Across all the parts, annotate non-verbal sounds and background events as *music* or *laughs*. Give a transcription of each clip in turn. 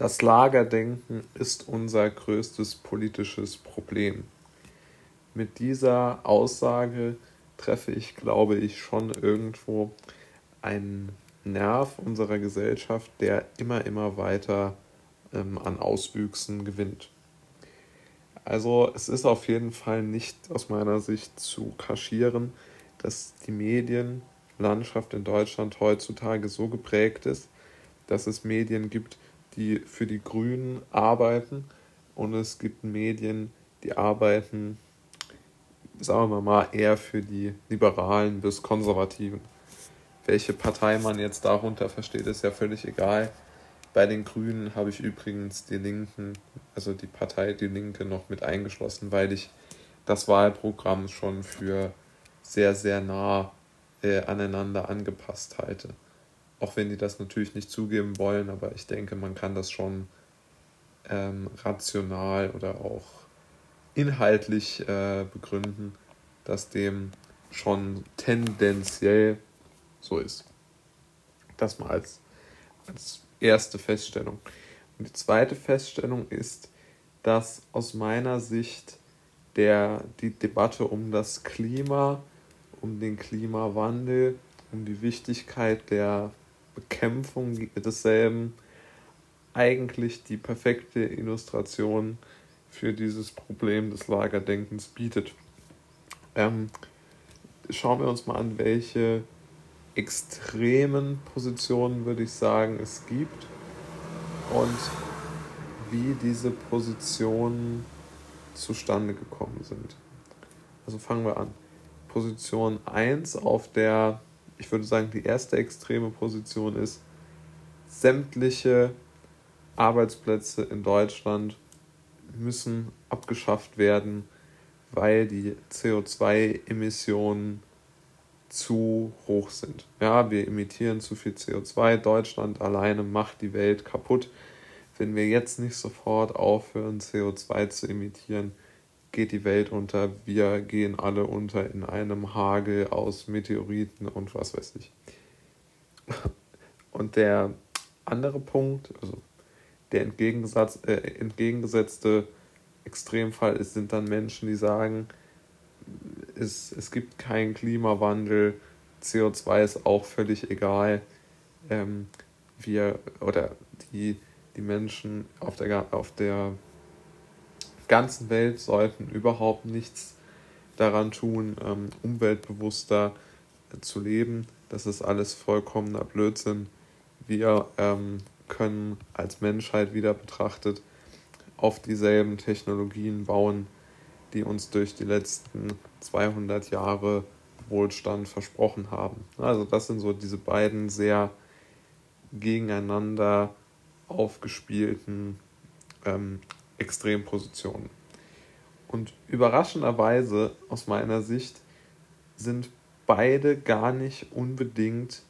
Das Lagerdenken ist unser größtes politisches Problem. Mit dieser Aussage treffe ich, glaube ich, schon irgendwo einen Nerv unserer Gesellschaft, der immer, immer weiter ähm, an Auswüchsen gewinnt. Also es ist auf jeden Fall nicht aus meiner Sicht zu kaschieren, dass die Medienlandschaft in Deutschland heutzutage so geprägt ist, dass es Medien gibt, die für die Grünen arbeiten und es gibt Medien, die arbeiten, sagen wir mal, eher für die Liberalen bis Konservativen. Welche Partei man jetzt darunter versteht, ist ja völlig egal. Bei den Grünen habe ich übrigens die Linken, also die Partei Die Linke noch mit eingeschlossen, weil ich das Wahlprogramm schon für sehr, sehr nah äh, aneinander angepasst halte. Auch wenn die das natürlich nicht zugeben wollen, aber ich denke, man kann das schon ähm, rational oder auch inhaltlich äh, begründen, dass dem schon tendenziell so ist. Das mal als, als erste Feststellung. Und die zweite Feststellung ist, dass aus meiner Sicht der, die Debatte um das Klima, um den Klimawandel, um die Wichtigkeit der Bekämpfung desselben eigentlich die perfekte Illustration für dieses Problem des Lagerdenkens bietet. Ähm, schauen wir uns mal an, welche extremen Positionen, würde ich sagen, es gibt und wie diese Positionen zustande gekommen sind. Also fangen wir an. Position 1 auf der ich würde sagen, die erste extreme Position ist, sämtliche Arbeitsplätze in Deutschland müssen abgeschafft werden, weil die CO2-Emissionen zu hoch sind. Ja, wir emittieren zu viel CO2. Deutschland alleine macht die Welt kaputt. Wenn wir jetzt nicht sofort aufhören, CO2 zu emittieren, geht die Welt unter, wir gehen alle unter in einem Hagel aus Meteoriten und was weiß ich. Und der andere Punkt, also der Entgegensatz, äh, entgegengesetzte Extremfall ist, sind dann Menschen, die sagen, es, es gibt keinen Klimawandel, CO2 ist auch völlig egal. Ähm, wir oder die, die Menschen auf der, auf der ganzen Welt sollten überhaupt nichts daran tun, ähm, umweltbewusster zu leben. Das ist alles vollkommener Blödsinn. Wir ähm, können als Menschheit wieder betrachtet auf dieselben Technologien bauen, die uns durch die letzten 200 Jahre Wohlstand versprochen haben. Also das sind so diese beiden sehr gegeneinander aufgespielten ähm, Extrempositionen. Und überraschenderweise aus meiner Sicht sind beide gar nicht unbedingt,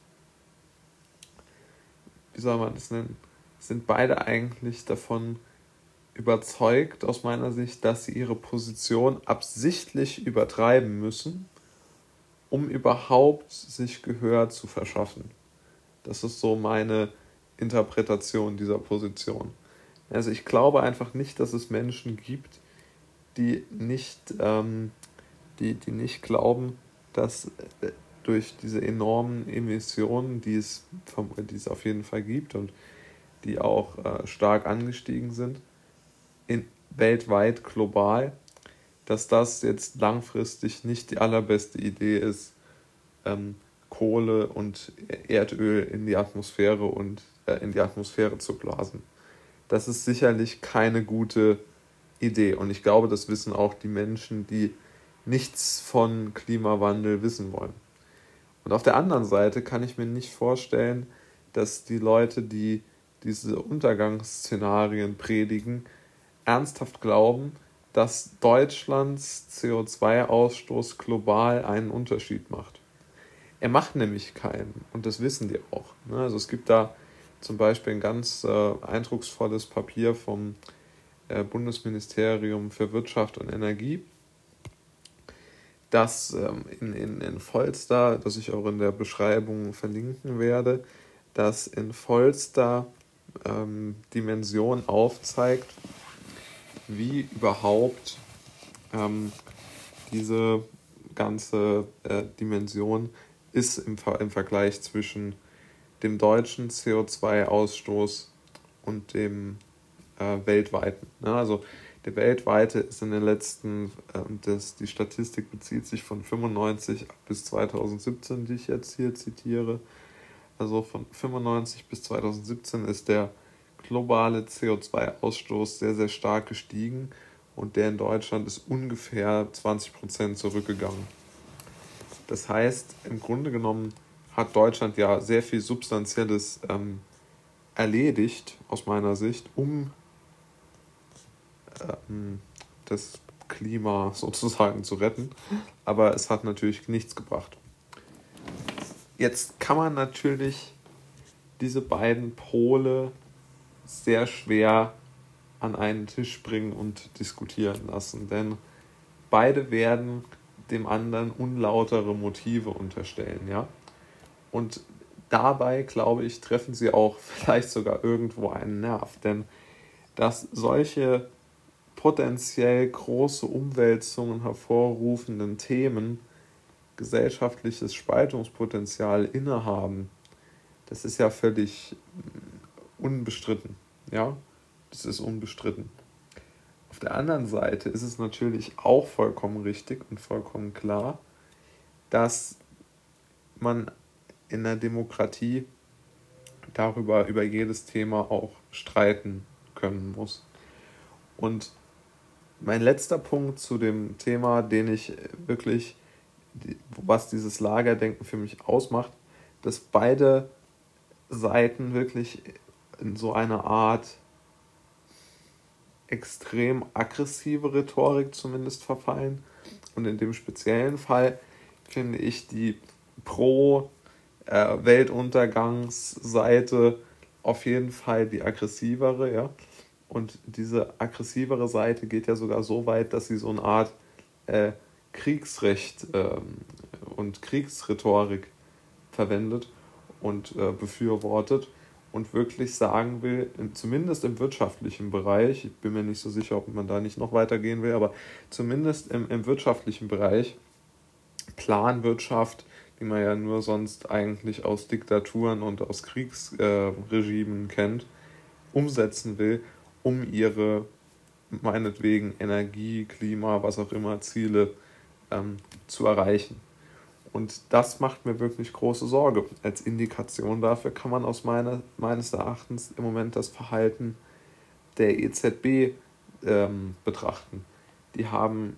wie soll man das nennen, sind beide eigentlich davon überzeugt aus meiner Sicht, dass sie ihre Position absichtlich übertreiben müssen, um überhaupt sich Gehör zu verschaffen. Das ist so meine Interpretation dieser Position. Also ich glaube einfach nicht, dass es Menschen gibt, die nicht, ähm, die, die nicht glauben, dass äh, durch diese enormen Emissionen, die es, die es auf jeden Fall gibt und die auch äh, stark angestiegen sind, in, weltweit, global, dass das jetzt langfristig nicht die allerbeste Idee ist, ähm, Kohle und Erdöl in die Atmosphäre und äh, in die Atmosphäre zu blasen das ist sicherlich keine gute Idee. Und ich glaube, das wissen auch die Menschen, die nichts von Klimawandel wissen wollen. Und auf der anderen Seite kann ich mir nicht vorstellen, dass die Leute, die diese Untergangsszenarien predigen, ernsthaft glauben, dass Deutschlands CO2-Ausstoß global einen Unterschied macht. Er macht nämlich keinen und das wissen die auch. Ne? Also es gibt da zum Beispiel ein ganz äh, eindrucksvolles Papier vom äh, Bundesministerium für Wirtschaft und Energie, das ähm, in, in, in Volster, das ich auch in der Beschreibung verlinken werde, dass in Volster ähm, Dimension aufzeigt, wie überhaupt ähm, diese ganze äh, Dimension ist im, im Vergleich zwischen dem deutschen CO2-Ausstoß und dem äh, weltweiten. Ne? Also der weltweite ist in den letzten, äh, das, die Statistik bezieht sich von 95 bis 2017, die ich jetzt hier zitiere. Also von 95 bis 2017 ist der globale CO2-Ausstoß sehr, sehr stark gestiegen und der in Deutschland ist ungefähr 20 Prozent zurückgegangen. Das heißt, im Grunde genommen hat Deutschland ja sehr viel Substanzielles ähm, erledigt, aus meiner Sicht, um ähm, das Klima *laughs* sozusagen zu retten. Aber es hat natürlich nichts gebracht. Jetzt kann man natürlich diese beiden Pole sehr schwer an einen Tisch bringen und diskutieren lassen, denn beide werden dem anderen unlautere Motive unterstellen, ja. Und dabei, glaube ich, treffen sie auch *laughs* vielleicht sogar irgendwo einen Nerv, denn dass solche potenziell große Umwälzungen hervorrufenden Themen gesellschaftliches Spaltungspotenzial innehaben, das ist ja völlig unbestritten, ja. Das ist unbestritten. Auf der anderen Seite ist es natürlich auch vollkommen richtig und vollkommen klar, dass man in der Demokratie darüber, über jedes Thema auch streiten können muss. Und mein letzter Punkt zu dem Thema, den ich wirklich, was dieses Lagerdenken für mich ausmacht, dass beide Seiten wirklich in so eine Art extrem aggressive Rhetorik zumindest verfallen. Und in dem speziellen Fall finde ich die Pro-Weltuntergangsseite auf jeden Fall die aggressivere, ja. Und diese aggressivere Seite geht ja sogar so weit, dass sie so eine Art äh, Kriegsrecht ähm, und Kriegsrhetorik verwendet und äh, befürwortet und wirklich sagen will, zumindest im wirtschaftlichen Bereich, ich bin mir nicht so sicher, ob man da nicht noch weitergehen will, aber zumindest im, im wirtschaftlichen Bereich, Planwirtschaft, die man ja nur sonst eigentlich aus Diktaturen und aus Kriegsregimen äh, kennt, umsetzen will, um ihre meinetwegen Energie, Klima, was auch immer Ziele ähm, zu erreichen. Und das macht mir wirklich große Sorge. Als Indikation dafür kann man aus meiner, meines Erachtens im Moment das Verhalten der EZB ähm, betrachten. Die haben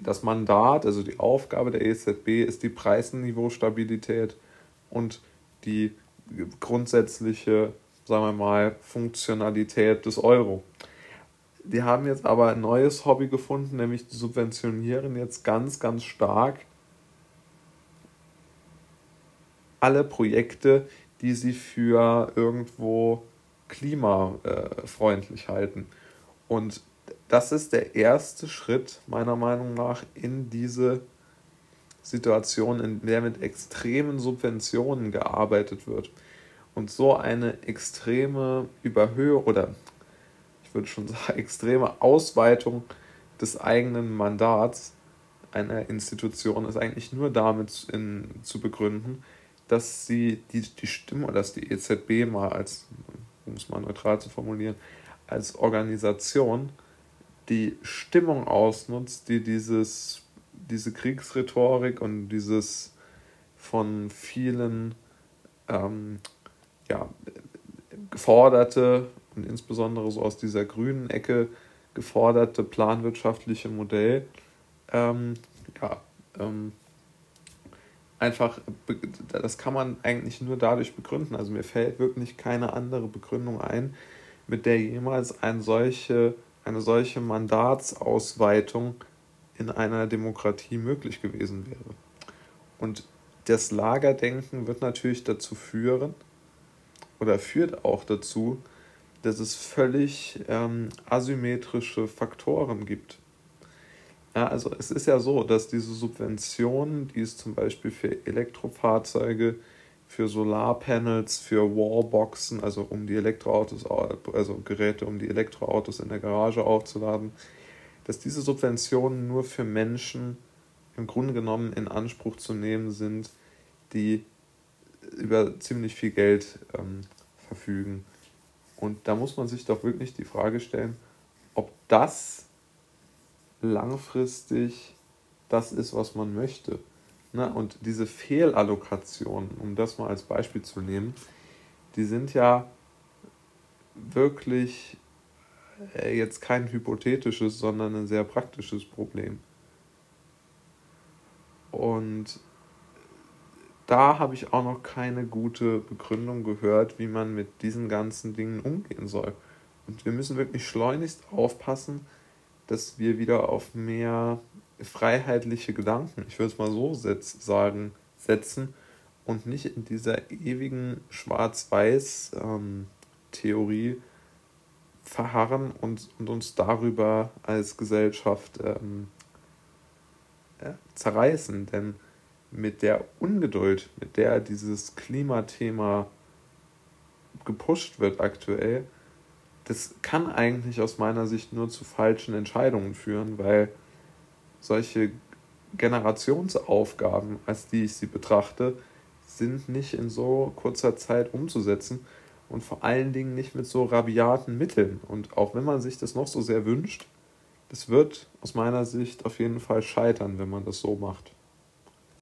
das Mandat, also die Aufgabe der EZB ist die Preisniveaustabilität und die grundsätzliche, sagen wir mal, Funktionalität des Euro. Die haben jetzt aber ein neues Hobby gefunden, nämlich die subventionieren jetzt ganz, ganz stark alle Projekte, die sie für irgendwo klimafreundlich halten. Und das ist der erste Schritt meiner Meinung nach in diese Situation, in der mit extremen Subventionen gearbeitet wird. Und so eine extreme Überhöhung oder ich würde schon *laughs* sagen, extreme Ausweitung des eigenen Mandats einer Institution ist eigentlich nur damit in, zu begründen, dass sie die, die Stimme, dass die EZB mal als, um es mal neutral zu formulieren, als Organisation die Stimmung ausnutzt, die dieses, diese Kriegsrhetorik und dieses von vielen ähm, ja, geforderte und insbesondere so aus dieser grünen Ecke geforderte planwirtschaftliche Modell ähm, ja, ähm, einfach, das kann man eigentlich nur dadurch begründen. Also mir fällt wirklich keine andere Begründung ein, mit der jemals eine solche, eine solche Mandatsausweitung in einer Demokratie möglich gewesen wäre. Und das Lagerdenken wird natürlich dazu führen oder führt auch dazu, dass es völlig ähm, asymmetrische Faktoren gibt. Ja, also es ist ja so, dass diese Subventionen, die es zum Beispiel für Elektrofahrzeuge für Solarpanels, für Wallboxen, also um die Elektroautos, also Geräte, um die Elektroautos in der Garage aufzuladen, dass diese Subventionen nur für Menschen im Grunde genommen in Anspruch zu nehmen sind, die über ziemlich viel Geld ähm, verfügen. Und da muss man sich doch wirklich die Frage stellen, ob das langfristig das ist, was man möchte. Ne? Und diese Fehlallokationen, um das mal als Beispiel zu nehmen, die sind ja wirklich äh, jetzt kein hypothetisches, sondern ein sehr praktisches Problem. Und da habe ich auch noch keine gute Begründung gehört, wie man mit diesen ganzen Dingen umgehen soll. Und wir müssen wirklich schleunigst aufpassen, dass wir wieder auf mehr freiheitliche Gedanken, ich würde es mal so setz, sagen, setzen und nicht in dieser ewigen Schwarz-Weiß-Theorie ähm, verharren und, und uns darüber als Gesellschaft ähm, ja, zerreißen. Denn mit der Ungeduld, mit der dieses Klimathema gepusht wird aktuell, das kann eigentlich aus meiner Sicht nur zu falschen Entscheidungen führen, weil solche Generationsaufgaben, als die ich sie betrachte, sind nicht in so kurzer Zeit umzusetzen und vor allen Dingen nicht mit so rabiaten Mitteln. Und auch wenn man sich das noch so sehr wünscht, das wird aus meiner Sicht auf jeden Fall scheitern, wenn man das so macht.